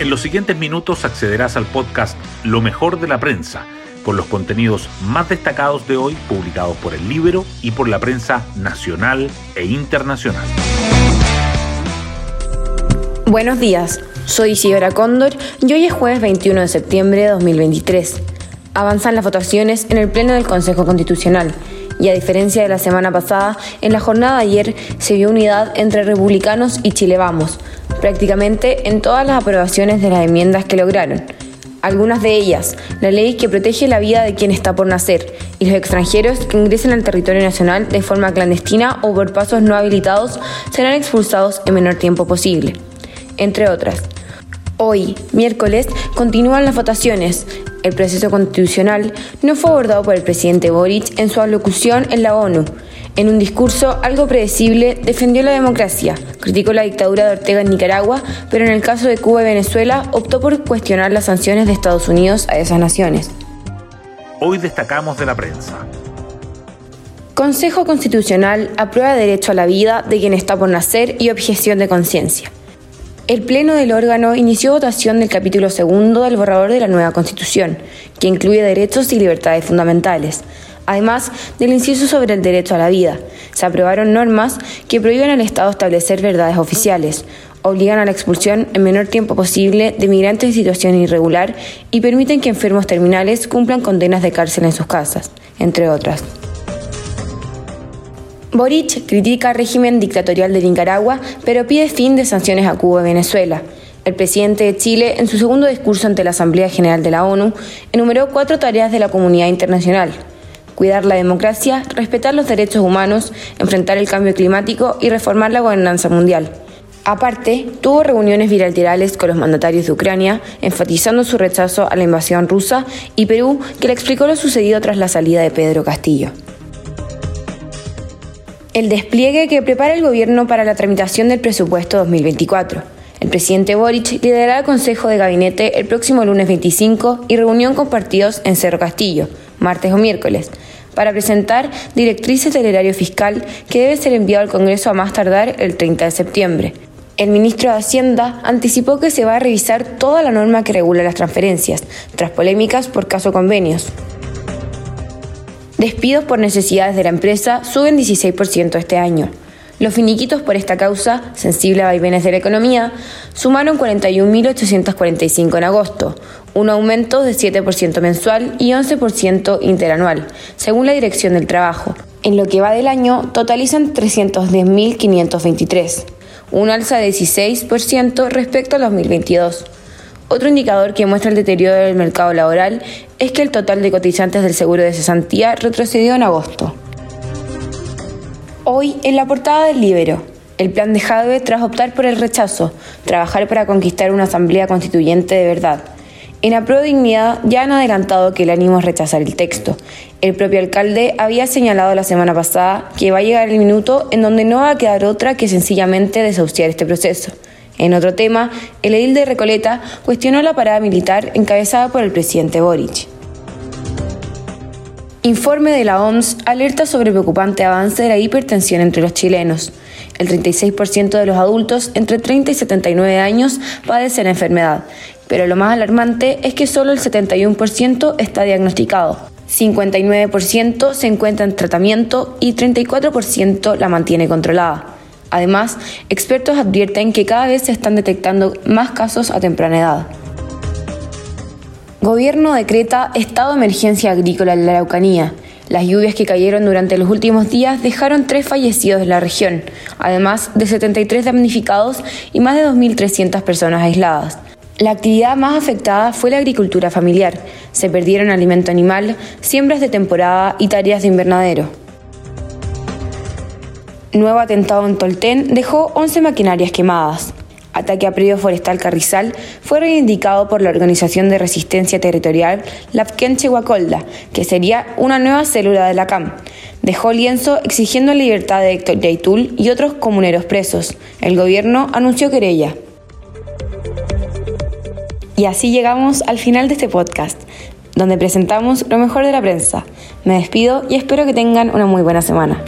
En los siguientes minutos accederás al podcast Lo mejor de la prensa, con los contenidos más destacados de hoy publicados por el libro y por la prensa nacional e internacional. Buenos días, soy Isidora Cóndor y hoy es jueves 21 de septiembre de 2023. Avanzan las votaciones en el Pleno del Consejo Constitucional y a diferencia de la semana pasada, en la jornada de ayer se vio unidad entre republicanos y Chile Vamos, prácticamente en todas las aprobaciones de las enmiendas que lograron. Algunas de ellas, la ley que protege la vida de quien está por nacer y los extranjeros que ingresen al territorio nacional de forma clandestina o por pasos no habilitados serán expulsados en menor tiempo posible, entre otras. Hoy, miércoles, continúan las votaciones. El proceso constitucional no fue abordado por el presidente Boric en su alocución en la ONU. En un discurso algo predecible, defendió la democracia, criticó la dictadura de Ortega en Nicaragua, pero en el caso de Cuba y Venezuela optó por cuestionar las sanciones de Estados Unidos a esas naciones. Hoy destacamos de la prensa. Consejo Constitucional aprueba derecho a la vida de quien está por nacer y objeción de conciencia. El Pleno del órgano inició votación del capítulo segundo del borrador de la nueva Constitución, que incluye derechos y libertades fundamentales, además del inciso sobre el derecho a la vida. Se aprobaron normas que prohíben al Estado establecer verdades oficiales, obligan a la expulsión en menor tiempo posible de migrantes en situación irregular y permiten que enfermos terminales cumplan condenas de cárcel en sus casas, entre otras. Boric critica régimen dictatorial de Nicaragua, pero pide fin de sanciones a Cuba y Venezuela. El presidente de Chile, en su segundo discurso ante la Asamblea General de la ONU, enumeró cuatro tareas de la comunidad internacional. Cuidar la democracia, respetar los derechos humanos, enfrentar el cambio climático y reformar la gobernanza mundial. Aparte, tuvo reuniones bilaterales con los mandatarios de Ucrania, enfatizando su rechazo a la invasión rusa, y Perú, que le explicó lo sucedido tras la salida de Pedro Castillo el despliegue que prepara el Gobierno para la tramitación del presupuesto 2024. El presidente Boric liderará el Consejo de Gabinete el próximo lunes 25 y reunión con partidos en Cerro Castillo, martes o miércoles, para presentar directrices del erario fiscal que debe ser enviado al Congreso a más tardar el 30 de septiembre. El ministro de Hacienda anticipó que se va a revisar toda la norma que regula las transferencias, tras polémicas por caso convenios. Despidos por necesidades de la empresa suben 16% este año. Los finiquitos por esta causa, sensible a vaivenes de la economía, sumaron 41.845 en agosto, un aumento de 7% mensual y 11% interanual, según la Dirección del Trabajo. En lo que va del año, totalizan 310.523, un alza de 16% respecto a 2022. Otro indicador que muestra el deterioro del mercado laboral es que el total de cotizantes del seguro de cesantía retrocedió en agosto. Hoy, en la portada del Libero, el plan de Jadwe tras optar por el rechazo, trabajar para conquistar una asamblea constituyente de verdad. En Apro Dignidad ya han adelantado que el ánimo es rechazar el texto. El propio alcalde había señalado la semana pasada que va a llegar el minuto en donde no va a quedar otra que sencillamente desahuciar este proceso. En otro tema, el edil de Recoleta cuestionó la parada militar encabezada por el presidente Boric. Informe de la OMS alerta sobre preocupante avance de la hipertensión entre los chilenos. El 36% de los adultos entre 30 y 79 años padecen la enfermedad, pero lo más alarmante es que solo el 71% está diagnosticado. 59% se encuentra en tratamiento y 34% la mantiene controlada. Además, expertos advierten que cada vez se están detectando más casos a temprana edad. Gobierno decreta estado de emergencia agrícola en la Araucanía. Las lluvias que cayeron durante los últimos días dejaron tres fallecidos en la región, además de 73 damnificados y más de 2.300 personas aisladas. La actividad más afectada fue la agricultura familiar. Se perdieron alimento animal, siembras de temporada y tareas de invernadero. Nuevo atentado en Tolten dejó 11 maquinarias quemadas. Ataque a predio forestal Carrizal fue reivindicado por la Organización de Resistencia Territorial Lapkenche Huacolda, que sería una nueva célula de la CAM. Dejó lienzo exigiendo la libertad de Héctor Yaitul y otros comuneros presos. El gobierno anunció querella. Y así llegamos al final de este podcast, donde presentamos lo mejor de la prensa. Me despido y espero que tengan una muy buena semana.